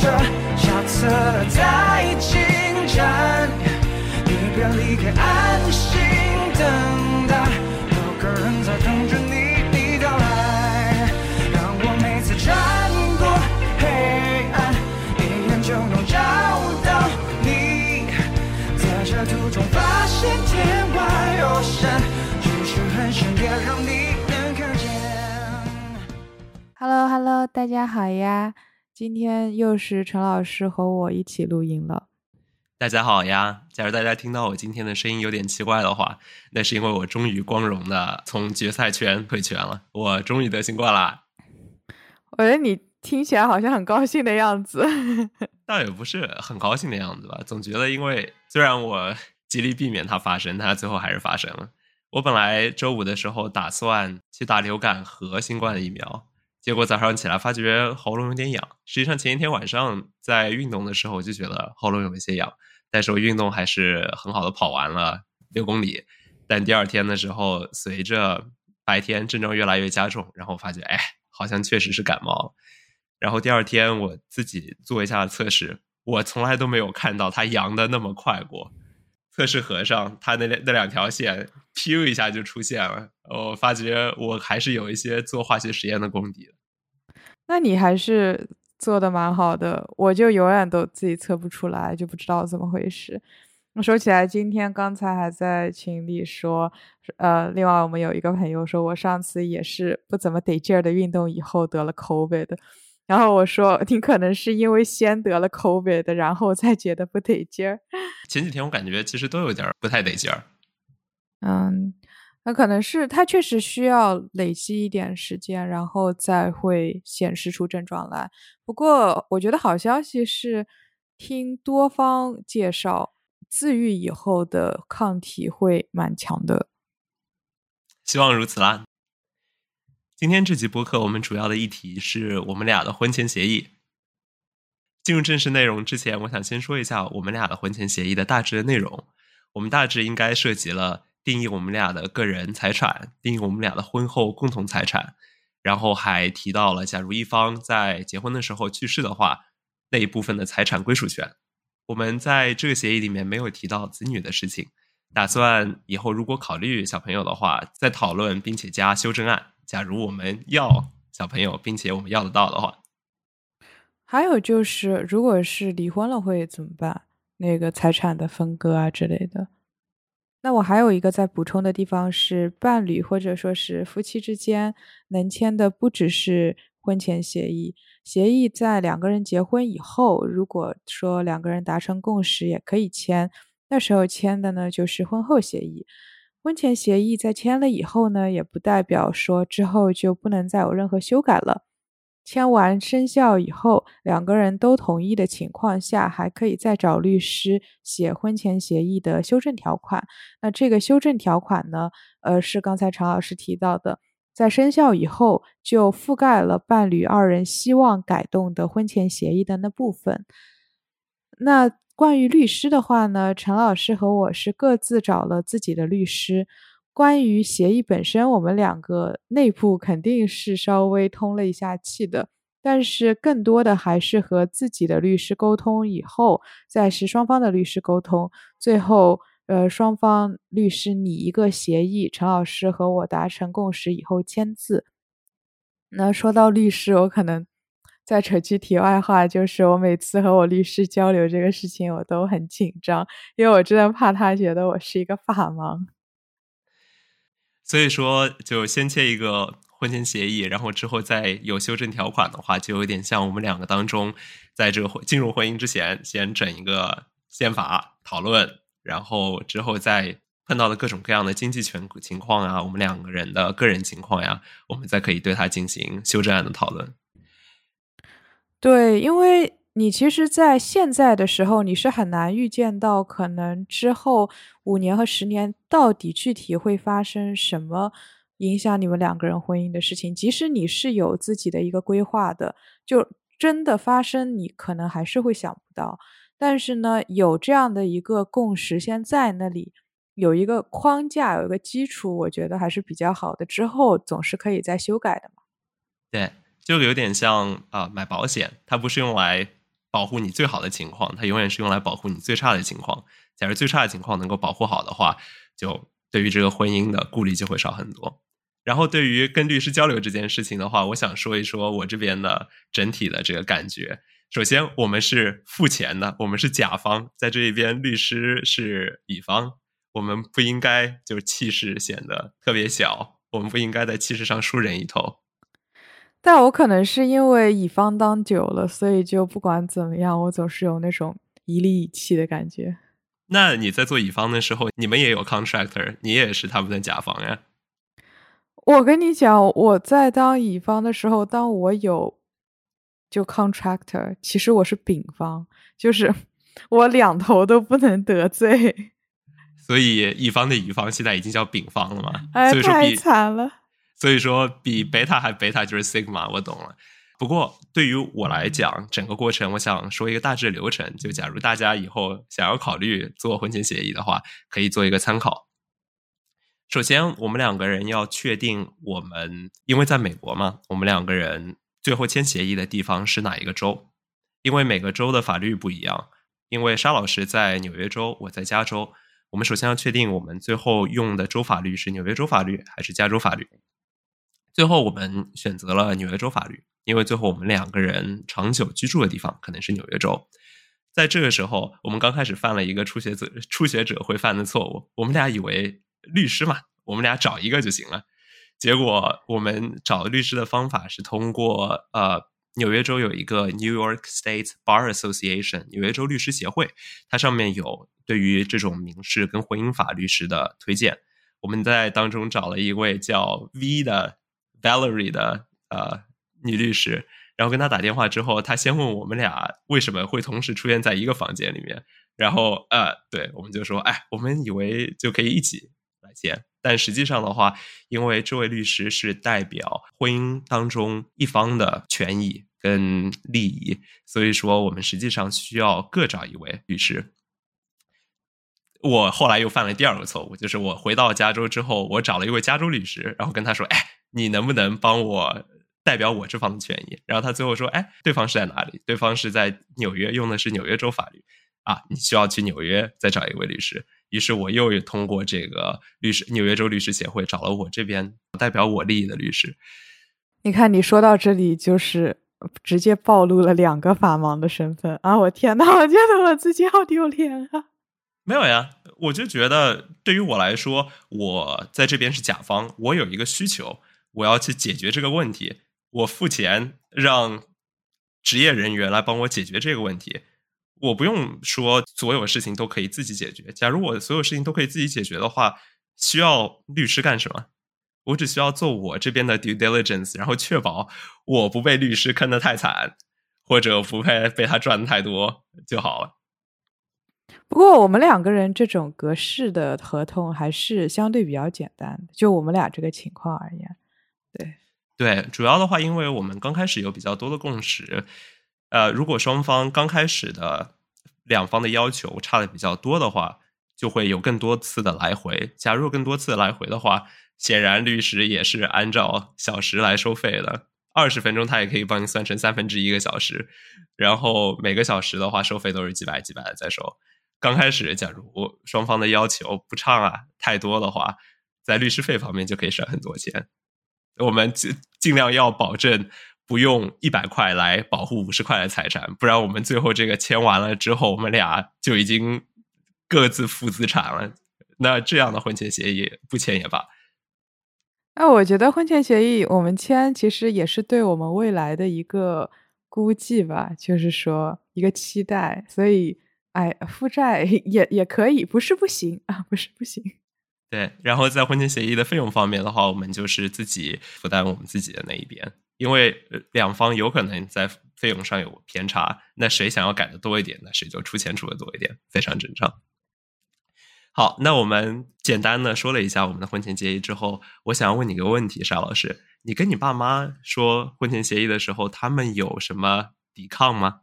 着，下次再竞争。你别离开，安心等待，有个人在等着你的到来。让我每次穿过黑暗，一眼就能找到你。在这途中发现天外有山，只是很深，也让你能看见。Hello Hello，大家好呀！今天又是陈老师和我一起录音了。大家好呀！假如大家听到我今天的声音有点奇怪的话，那是因为我终于光荣的从决赛圈退圈了，我终于得新冠啦！我觉得你听起来好像很高兴的样子。倒也不是很高兴的样子吧，总觉得因为虽然我极力避免它发生，但它最后还是发生了。我本来周五的时候打算去打流感和新冠的疫苗，结果早上起来发觉喉咙有点痒。实际上前一天晚上在运动的时候我就觉得喉咙有一些痒，但是我运动还是很好的跑完了六公里。但第二天的时候，随着白天症状越来越加重，然后发觉哎，好像确实是感冒了。然后第二天我自己做一下测试，我从来都没有看到它阳的那么快过。测试盒上，它那两那两条线，噗一下就出现了。我发觉我还是有一些做化学实验的功底的。那你还是做的蛮好的，我就永远都自己测不出来，就不知道怎么回事。说起来，今天刚才还在群里说，呃，另外我们有一个朋友说，我上次也是不怎么得劲儿的运动以后得了 COVID 的，然后我说你可能是因为先得了 COVID 的，然后再觉得不得劲儿。前几天我感觉其实都有点不太得劲儿。嗯，那可能是它确实需要累积一点时间，然后再会显示出症状来。不过我觉得好消息是，听多方介绍，自愈以后的抗体会蛮强的。希望如此啦。今天这集播客，我们主要的议题是我们俩的婚前协议。进入正式内容之前，我想先说一下我们俩的婚前协议的大致的内容。我们大致应该涉及了定义我们俩的个人财产，定义我们俩的婚后共同财产，然后还提到了，假如一方在结婚的时候去世的话，那一部分的财产归属权。我们在这个协议里面没有提到子女的事情，打算以后如果考虑小朋友的话，再讨论并且加修正案。假如我们要小朋友，并且我们要得到的话，还有就是，如果是离婚了会怎么办？那个财产的分割啊之类的。那我还有一个在补充的地方是，伴侣或者说是夫妻之间能签的不只是婚前协议，协议在两个人结婚以后，如果说两个人达成共识，也可以签。那时候签的呢就是婚后协议。婚前协议在签了以后呢，也不代表说之后就不能再有任何修改了。签完生效以后，两个人都同意的情况下，还可以再找律师写婚前协议的修正条款。那这个修正条款呢，呃，是刚才常老师提到的，在生效以后就覆盖了伴侣二人希望改动的婚前协议的那部分。那关于律师的话呢，陈老师和我是各自找了自己的律师。关于协议本身，我们两个内部肯定是稍微通了一下气的，但是更多的还是和自己的律师沟通以后，再是双方的律师沟通，最后呃双方律师拟一个协议，陈老师和我达成共识以后签字。那说到律师，我可能再扯句题外话，就是我每次和我律师交流这个事情，我都很紧张，因为我真的怕他觉得我是一个法盲。所以说就先签一个婚前协议，然后之后再有修正条款的话，就有点像我们两个当中，在这个婚进入婚姻之前，先整一个宪法讨论，然后之后再碰到的各种各样的经济权情况啊，我们两个人的个人情况呀，我们再可以对它进行修正案的讨论。对，因为你其实在现在的时候，你是很难预见到可能之后五年和十年到底具体会发生什么影响你们两个人婚姻的事情。即使你是有自己的一个规划的，就真的发生，你可能还是会想不到。但是呢，有这样的一个共识先在那里，有一个框架，有一个基础，我觉得还是比较好的。之后总是可以再修改的嘛。对，就有点像啊、买保险，它不是用来保护你最好的情况，它永远是用来保护你最差的情况。假如最差的情况能够保护好的话，就对于这个婚姻的顾虑就会少很多。然后对于跟律师交流这件事情的话，我想说一说我这边的整体的这个感觉。首先，我们是付钱的，我们是甲方，在这一边律师是乙方，我们不应该就是气势显得特别小，我们不应该在气势上输人一头。但我可能是因为乙方当久了，所以就不管怎么样，我总是有那种一利一气的感觉。那你在做乙方的时候，你们也有 contractor，你也是他们的甲方呀。我跟你讲，我在当乙方的时候，当我有就 contractor，其实我是丙方，就是 我两头都不能得罪。所以乙方的乙方现在已经叫丙方了嘛？哎，所以说太惨了。所以说比贝塔还贝塔就是 sigma，我懂了。不过对于我来讲，整个过程我想说一个大致流程，就假如大家以后想要考虑做婚前协议的话，可以做一个参考。首先，我们两个人要确定我们，因为在美国嘛，我们两个人最后签协议的地方是哪一个州？因为每个州的法律不一样。因为沙老师在纽约州，我在加州，我们首先要确定我们最后用的州法律是纽约州法律还是加州法律。最后我们选择了纽约州法律，因为最后我们两个人长久居住的地方可能是纽约州。在这个时候，我们刚开始犯了一个初学者初学者会犯的错误，我们俩以为律师嘛，我们俩找一个就行了。结果我们找律师的方法是通过呃，纽约州有一个 New York State Bar Association 纽约州律师协会，它上面有对于这种民事跟婚姻法律师的推荐。我们在当中找了一位叫 V 的 Valerie 的呃女律师，然后跟她打电话之后，她先问我们俩为什么会同时出现在一个房间里面，然后呃，对我们就说，哎，我们以为就可以一起来签，但实际上的话，因为这位律师是代表婚姻当中一方的权益跟利益，所以说我们实际上需要各找一位律师。我后来又犯了第二个错误，就是我回到加州之后，我找了一位加州律师，然后跟他说：“哎，你能不能帮我代表我这方的权益？”然后他最后说：“哎，对方是在哪里？对方是在纽约，用的是纽约州法律啊，你需要去纽约再找一位律师。”于是我又通过这个律师纽约州律师协会找了我这边代表我利益的律师。你看，你说到这里就是直接暴露了两个法盲的身份啊！我天呐，我觉得我自己好丢脸啊！没有呀，我就觉得对于我来说，我在这边是甲方，我有一个需求，我要去解决这个问题，我付钱让职业人员来帮我解决这个问题，我不用说所有事情都可以自己解决。假如我所有事情都可以自己解决的话，需要律师干什么？我只需要做我这边的 due diligence，然后确保我不被律师坑得太惨，或者不被被他赚的太多就好了。不过我们两个人这种格式的合同还是相对比较简单的，就我们俩这个情况而言，对对，主要的话，因为我们刚开始有比较多的共识，呃，如果双方刚开始的两方的要求差的比较多的话，就会有更多次的来回。假如更多次来回的话，显然律师也是按照小时来收费的，二十分钟他也可以帮你算成三分之一个小时，然后每个小时的话收费都是几百几百的在收。刚开始，假如双方的要求不差啊太多的话，在律师费方面就可以省很多钱。我们尽尽量要保证不用一百块来保护五十块的财产，不然我们最后这个签完了之后，我们俩就已经各自负资产了。那这样的婚前协议不签也罢。那我觉得婚前协议我们签，其实也是对我们未来的一个估计吧，就是说一个期待，所以。哎，负债也也可以，不是不行啊，不是不行。对，然后在婚前协议的费用方面的话，我们就是自己负担我们自己的那一边，因为两方有可能在费用上有偏差，那谁想要改的多一点，那谁就出钱出的多一点，非常正常。好，那我们简单的说了一下我们的婚前协议之后，我想要问你个问题，沙老师，你跟你爸妈说婚前协议的时候，他们有什么抵抗吗？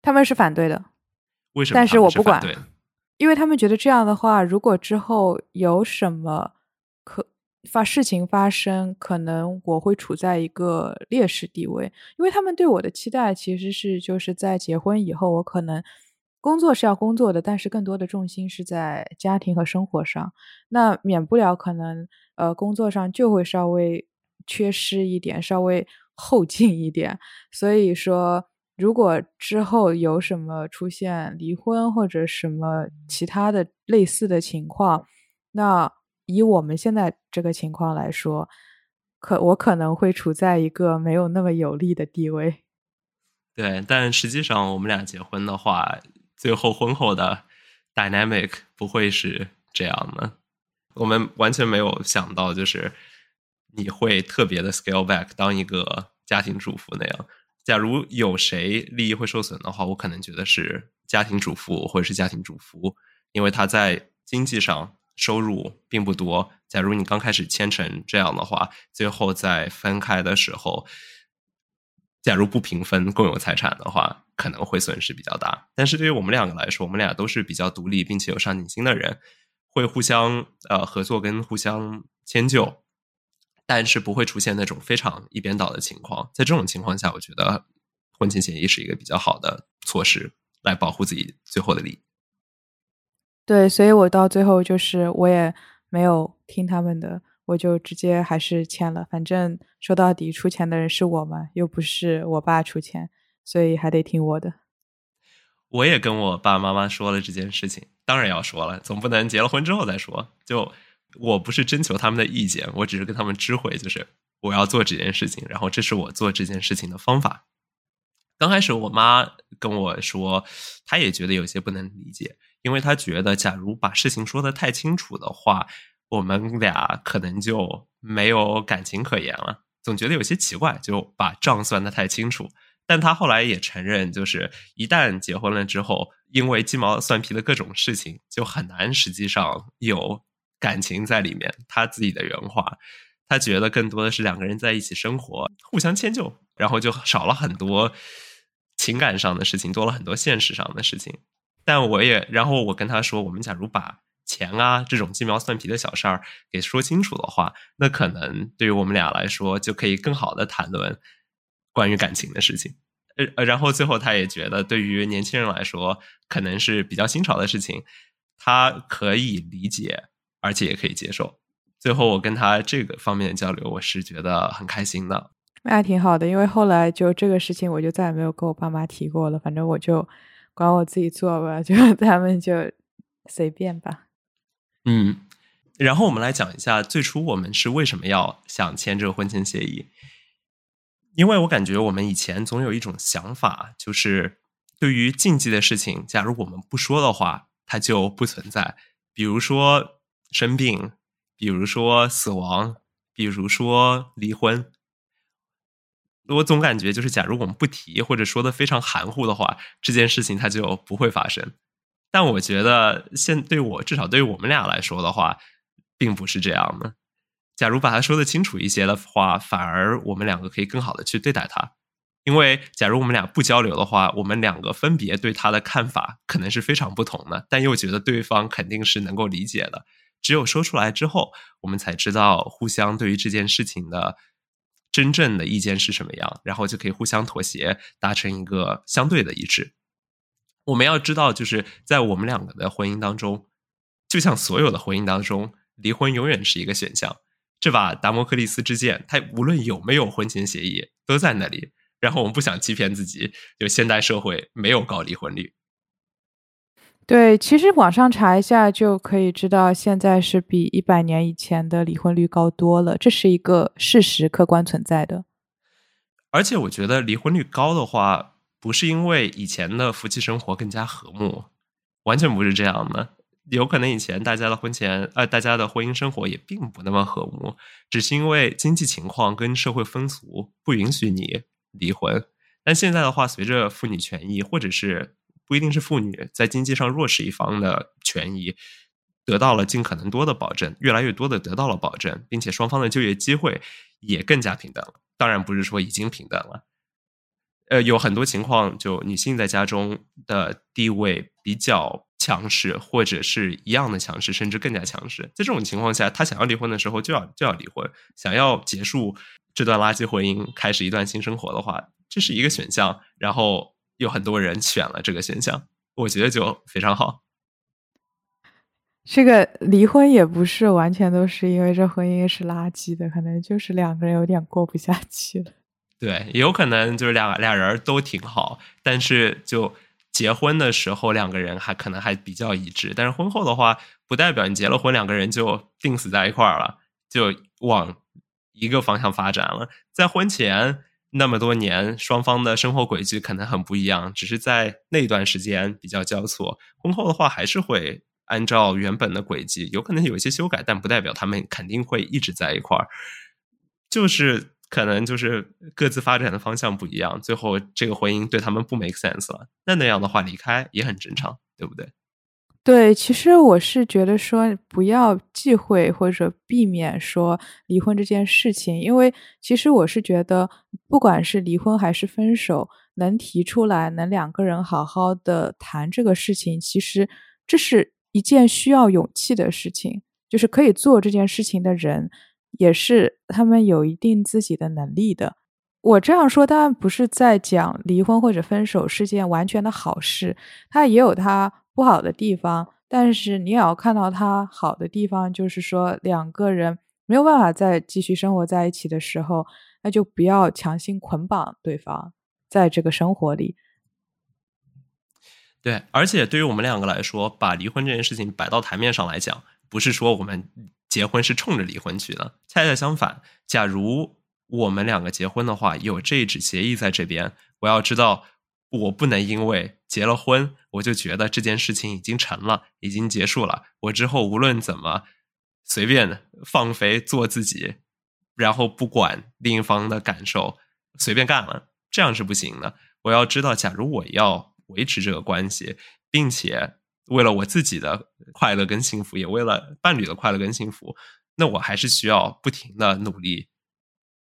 他们是反对的。为什么？但是我不管，因为他们觉得这样的话，如果之后有什么可发事情发生，可能我会处在一个劣势地位，因为他们对我的期待其实是就是在结婚以后，我可能工作是要工作的，但是更多的重心是在家庭和生活上，那免不了可能呃工作上就会稍微缺失一点，稍微后进一点，所以说如果之后有什么出现离婚或者什么其他的类似的情况，那。以我们现在这个情况来说，可我可能会处在一个没有那么有利的地位。对，但实际上我们俩结婚的话，最后婚后的 dynamic 不会是这样的。我们完全没有想到，就是你会特别的 scale back 当一个家庭主妇那样。假如有谁利益会受损的话，我可能觉得是家庭主妇或者是家庭主妇，因为他在经济上。收入并不多。假如你刚开始签成这样的话，最后在分开的时候，假如不平分共有财产的话，可能会损失比较大。但是对于我们两个来说，我们俩都是比较独立并且有上进心的人，会互相呃合作跟互相迁就，但是不会出现那种非常一边倒的情况。在这种情况下，我觉得婚前协议是一个比较好的措施，来保护自己最后的利益。对，所以我到最后就是我也没有听他们的，我就直接还是签了。反正说到底出钱的人是我嘛，又不是我爸出钱，所以还得听我的。我也跟我爸爸妈妈说了这件事情，当然要说了，总不能结了婚之后再说。就我不是征求他们的意见，我只是跟他们知会，就是我要做这件事情，然后这是我做这件事情的方法。刚开始我妈跟我说，她也觉得有些不能理解。因为她觉得，假如把事情说的太清楚的话，我们俩可能就没有感情可言了。总觉得有些奇怪，就把账算的太清楚。但他后来也承认，就是一旦结婚了之后，因为鸡毛蒜皮的各种事情，就很难实际上有感情在里面。他自己的原话，他觉得更多的是两个人在一起生活，互相迁就，然后就少了很多情感上的事情，多了很多现实上的事情。但我也，然后我跟他说，我们假如把钱啊这种鸡毛蒜皮的小事儿给说清楚的话，那可能对于我们俩来说，就可以更好的谈论关于感情的事情。呃呃，然后最后他也觉得，对于年轻人来说，可能是比较新潮的事情，他可以理解，而且也可以接受。最后我跟他这个方面的交流，我是觉得很开心的。那挺好的，因为后来就这个事情，我就再也没有跟我爸妈提过了。反正我就。管我自己做吧，就他们就随便吧。嗯，然后我们来讲一下最初我们是为什么要想签这个婚前协议。因为我感觉我们以前总有一种想法，就是对于禁忌的事情，假如我们不说的话，它就不存在。比如说生病，比如说死亡，比如说离婚。我总感觉就是，假如我们不提或者说的非常含糊的话，这件事情它就不会发生。但我觉得，现对我至少对于我们俩来说的话，并不是这样的。假如把它说的清楚一些的话，反而我们两个可以更好的去对待它。因为假如我们俩不交流的话，我们两个分别对他的看法可能是非常不同的，但又觉得对方肯定是能够理解的。只有说出来之后，我们才知道互相对于这件事情的。真正的意见是什么样，然后就可以互相妥协，达成一个相对的一致。我们要知道，就是在我们两个的婚姻当中，就像所有的婚姻当中，离婚永远是一个选项。这把达摩克利斯之剑，它无论有没有婚前协议，都在那里。然后我们不想欺骗自己，就现代社会没有高离婚率。对，其实网上查一下就可以知道，现在是比一百年以前的离婚率高多了，这是一个事实，客观存在的。而且我觉得离婚率高的话，不是因为以前的夫妻生活更加和睦，完全不是这样的。有可能以前大家的婚前，呃，大家的婚姻生活也并不那么和睦，只是因为经济情况跟社会风俗不允许你离婚。但现在的话，随着妇女权益，或者是不一定是妇女在经济上弱势一方的权益得到了尽可能多的保证，越来越多的得到了保证，并且双方的就业机会也更加平等。当然不是说已经平等了，呃，有很多情况，就女性在家中的地位比较强势，或者是一样的强势，甚至更加强势。在这种情况下，她想要离婚的时候就要就要离婚，想要结束这段垃圾婚姻，开始一段新生活的话，这是一个选项。然后有很多人选了这个选项，我觉得就非常好。这个离婚也不是完全都是因为这婚姻是垃圾的，可能就是两个人有点过不下去了。对，也有可能就是俩俩人都挺好，但是就结婚的时候两个人还可能还比较一致，但是婚后的话，不代表你结了婚两个人就定死在一块儿了，就往一个方向发展了。在婚前那么多年，双方的生活轨迹可能很不一样，只是在那段时间比较交错。婚后的话，还是会。按照原本的轨迹，有可能有一些修改，但不代表他们肯定会一直在一块儿。就是可能就是各自发展的方向不一样，最后这个婚姻对他们不 make sense 了。那那样的话，离开也很正常，对不对？对，其实我是觉得说不要忌讳或者避免说离婚这件事情，因为其实我是觉得，不管是离婚还是分手，能提出来，能两个人好好的谈这个事情，其实这是。一件需要勇气的事情，就是可以做这件事情的人，也是他们有一定自己的能力的。我这样说当然不是在讲离婚或者分手是件完全的好事，它也有它不好的地方。但是你也要看到它好的地方，就是说两个人没有办法再继续生活在一起的时候，那就不要强行捆绑对方在这个生活里。对，而且对于我们两个来说，把离婚这件事情摆到台面上来讲，不是说我们结婚是冲着离婚去的，恰恰相反。假如我们两个结婚的话，有这一纸协议在这边，我要知道，我不能因为结了婚，我就觉得这件事情已经成了，已经结束了。我之后无论怎么随便放飞做自己，然后不管另一方的感受，随便干了，这样是不行的。我要知道，假如我要。维持这个关系，并且为了我自己的快乐跟幸福，也为了伴侣的快乐跟幸福，那我还是需要不停的努力，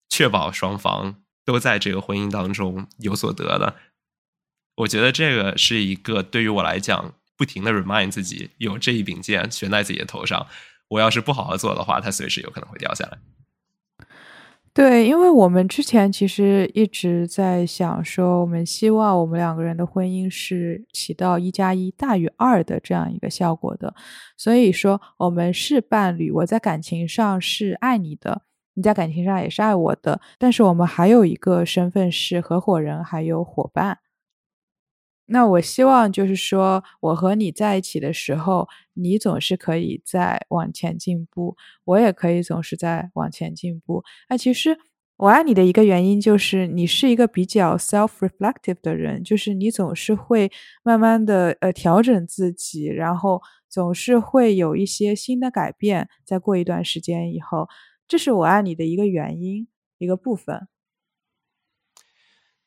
确保双方都在这个婚姻当中有所得的。我觉得这个是一个对于我来讲，不停的 remind 自己有这一柄剑悬在自己的头上，我要是不好好做的话，它随时有可能会掉下来。对，因为我们之前其实一直在想说，我们希望我们两个人的婚姻是起到一加一大于二的这样一个效果的。所以说，我们是伴侣，我在感情上是爱你的，你在感情上也是爱我的。但是我们还有一个身份是合伙人，还有伙伴。那我希望就是说，我和你在一起的时候，你总是可以在往前进步，我也可以总是在往前进步。那其实我爱你的一个原因就是，你是一个比较 self-reflective 的人，就是你总是会慢慢的呃调整自己，然后总是会有一些新的改变。在过一段时间以后，这是我爱你的一个原因，一个部分。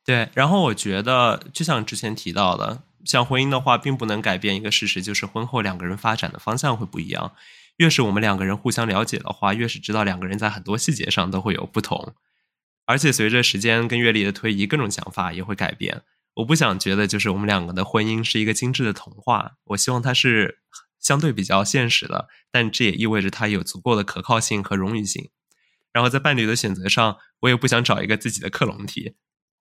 对，然后我觉得，就像之前提到的，像婚姻的话，并不能改变一个事实，就是婚后两个人发展的方向会不一样。越是我们两个人互相了解的话，越是知道两个人在很多细节上都会有不同。而且随着时间跟阅历的推移，各种想法也会改变。我不想觉得就是我们两个的婚姻是一个精致的童话，我希望它是相对比较现实的，但这也意味着它有足够的可靠性和荣誉性。然后在伴侣的选择上，我也不想找一个自己的克隆体。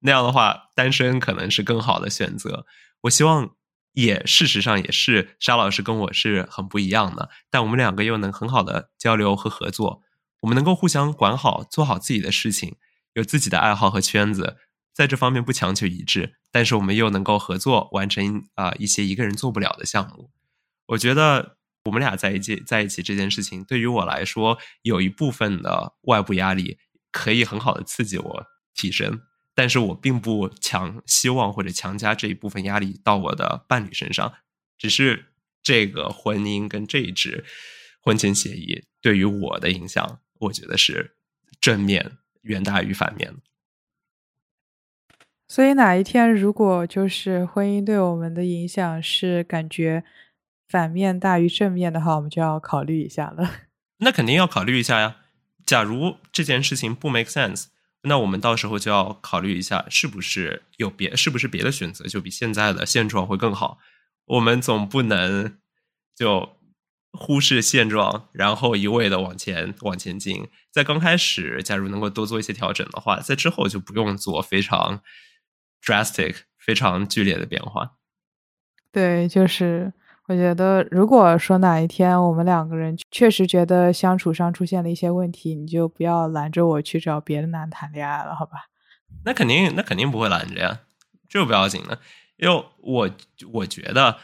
那样的话，单身可能是更好的选择。我希望，也事实上也是沙老师跟我是很不一样的，但我们两个又能很好的交流和合作。我们能够互相管好，做好自己的事情，有自己的爱好和圈子，在这方面不强求一致，但是我们又能够合作完成啊一些一个人做不了的项目。我觉得我们俩在一起在一起这件事情，对于我来说，有一部分的外部压力可以很好的刺激我提升。但是我并不强希望或者强加这一部分压力到我的伴侣身上，只是这个婚姻跟这一纸婚前协议对于我的影响，我觉得是正面远大于反面。所以哪一天如果就是婚姻对我们的影响是感觉反面大于正面的话，我们就要考虑一下了。那肯定要考虑一下呀。假如这件事情不 make sense。那我们到时候就要考虑一下，是不是有别，是不是别的选择就比现在的现状会更好？我们总不能就忽视现状，然后一味的往前往前进。在刚开始，假如能够多做一些调整的话，在之后就不用做非常 drastic、非常剧烈的变化。对，就是我觉得，如果说哪一天我们两个人确实觉得相处上出现了一些问题，你就不要拦着我去找别的男谈恋爱了，好吧？那肯定，那肯定不会拦着呀，这不要紧的。因为我我觉得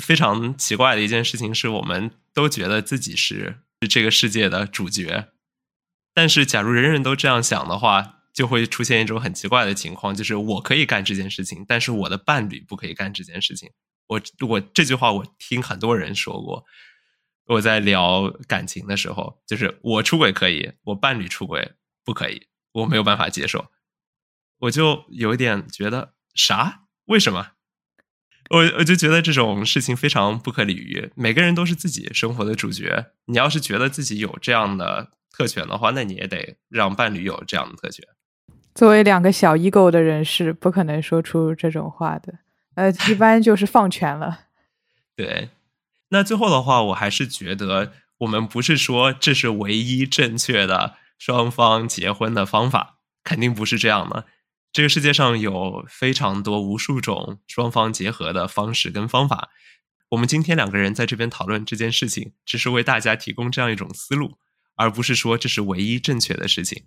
非常奇怪的一件事情是，我们都觉得自己是这个世界的主角。但是，假如人人都这样想的话，就会出现一种很奇怪的情况，就是我可以干这件事情，但是我的伴侣不可以干这件事情。我我这句话我听很多人说过，我在聊感情的时候，就是我出轨可以，我伴侣出轨不可以，我没有办法接受，我就有一点觉得啥？为什么？我我就觉得这种事情非常不可理喻。每个人都是自己生活的主角，你要是觉得自己有这样的。特权的话，那你也得让伴侣有这样的特权。作为两个小 ego 的人是不可能说出这种话的，呃，一般就是放权了。对，那最后的话，我还是觉得我们不是说这是唯一正确的双方结婚的方法，肯定不是这样的。这个世界上有非常多、无数种双方结合的方式跟方法。我们今天两个人在这边讨论这件事情，只是为大家提供这样一种思路。而不是说这是唯一正确的事情。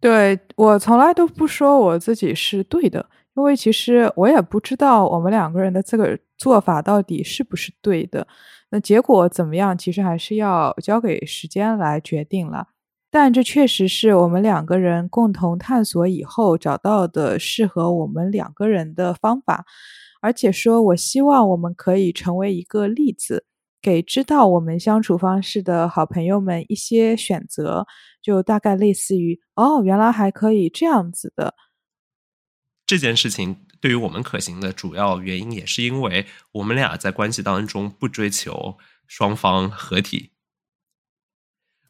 对我从来都不说我自己是对的，因为其实我也不知道我们两个人的这个做法到底是不是对的。那结果怎么样，其实还是要交给时间来决定了。但这确实是我们两个人共同探索以后找到的适合我们两个人的方法，而且说我希望我们可以成为一个例子。给知道我们相处方式的好朋友们一些选择，就大概类似于哦，原来还可以这样子的。这件事情对于我们可行的主要原因，也是因为我们俩在关系当中不追求双方合体，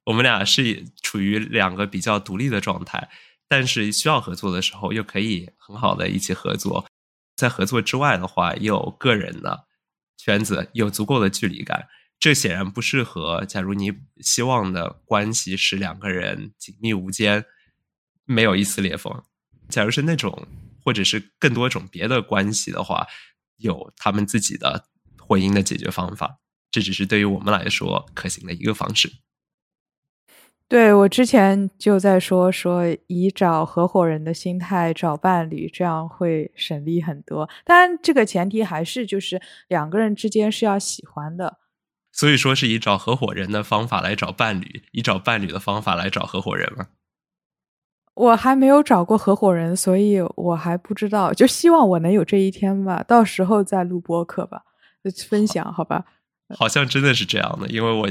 我们俩是处于两个比较独立的状态，但是需要合作的时候又可以很好的一起合作，在合作之外的话，又有个人的。圈子有足够的距离感，这显然不适合。假如你希望的关系是两个人紧密无间，没有一丝裂缝。假如是那种，或者是更多种别的关系的话，有他们自己的婚姻的解决方法。这只是对于我们来说可行的一个方式。对我之前就在说说以找合伙人的心态找伴侣，这样会省力很多。当然，这个前提还是就是两个人之间是要喜欢的。所以说是以找合伙人的方法来找伴侣，以找伴侣的方法来找合伙人吗？我还没有找过合伙人，所以我还不知道。就希望我能有这一天吧，到时候再录播客吧，分享好吧？好像真的是这样的，因为我。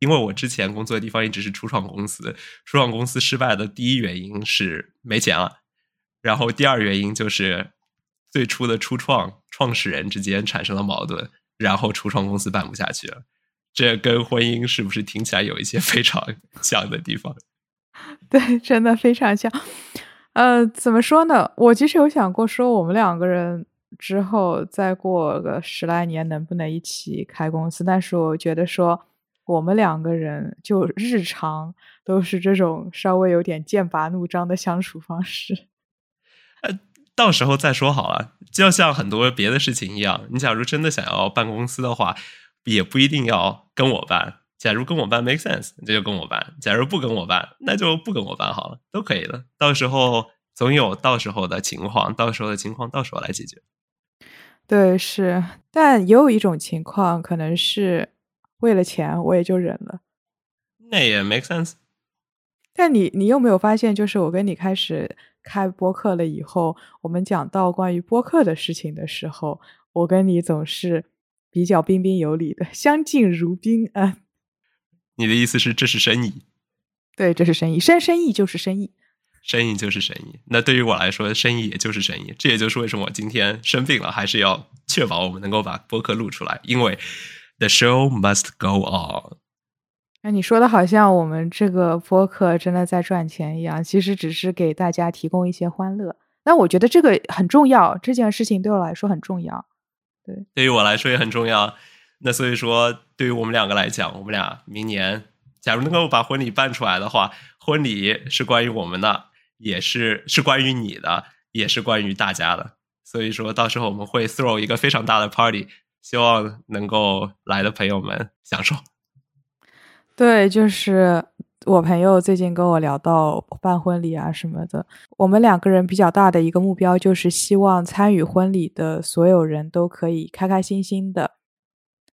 因为我之前工作的地方一直是初创公司，初创公司失败的第一原因是没钱了，然后第二原因就是最初的初创创始人之间产生了矛盾，然后初创公司办不下去了。这跟婚姻是不是听起来有一些非常 像的地方？对，真的非常像。呃，怎么说呢？我其实有想过说，我们两个人之后再过个十来年，能不能一起开公司？但是我觉得说。我们两个人就日常都是这种稍微有点剑拔弩张的相处方式，呃，到时候再说好了。就像很多别的事情一样，你假如真的想要办公司的话，也不一定要跟我办。假如跟我办 make sense，那就跟我办；假如不跟我办，那就不跟我办好了，都可以的。到时候总有到时候的情况，到时候的情况到时候来解决。对，是，但也有一种情况可能是。为了钱，我也就忍了。那也 make sense。但你，你有没有发现，就是我跟你开始开播客了以后，我们讲到关于播客的事情的时候，我跟你总是比较彬彬有礼的，相敬如宾啊。你的意思是这是生意？对，这是生意，生生意就是生意，生意就是生意。那对于我来说，生意也就是生意。这也就是为什么我今天生病了，还是要确保我们能够把播客录出来，因为。The show must go on。那，你说的好像我们这个播客真的在赚钱一样，其实只是给大家提供一些欢乐。那我觉得这个很重要，这件事情对我来说很重要。对，对于我来说也很重要。那所以说，对于我们两个来讲，我们俩明年假如能够把婚礼办出来的话，婚礼是关于我们的，也是是关于你的，也是关于大家的。所以说到时候我们会 throw 一个非常大的 party，希望能够来的朋友们享受。对，就是我朋友最近跟我聊到办婚礼啊什么的，我们两个人比较大的一个目标就是希望参与婚礼的所有人都可以开开心心的。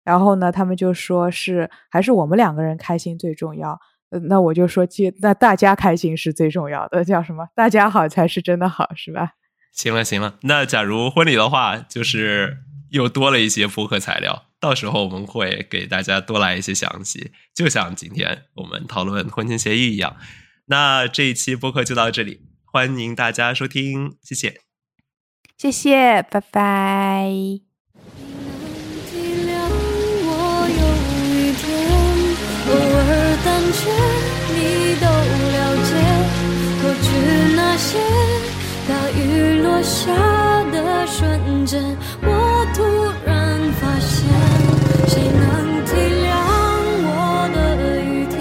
然后呢，他们就说是还是我们两个人开心最重要。呃，那我就说，那大家开心是最重要的，叫什么？大家好才是真的好，是吧？行了行了，那假如婚礼的话，就是又多了一些播客材料，到时候我们会给大家多来一些详细，就像今天我们讨论婚前协议一样。那这一期播客就到这里，欢迎大家收听，谢谢，谢谢，拜拜。去那些大雨落下的瞬间，我突然发现，谁能体谅我的雨天？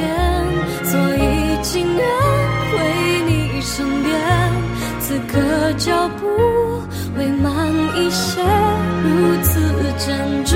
所以情愿回你身边，此刻脚步会慢一些，如此坚决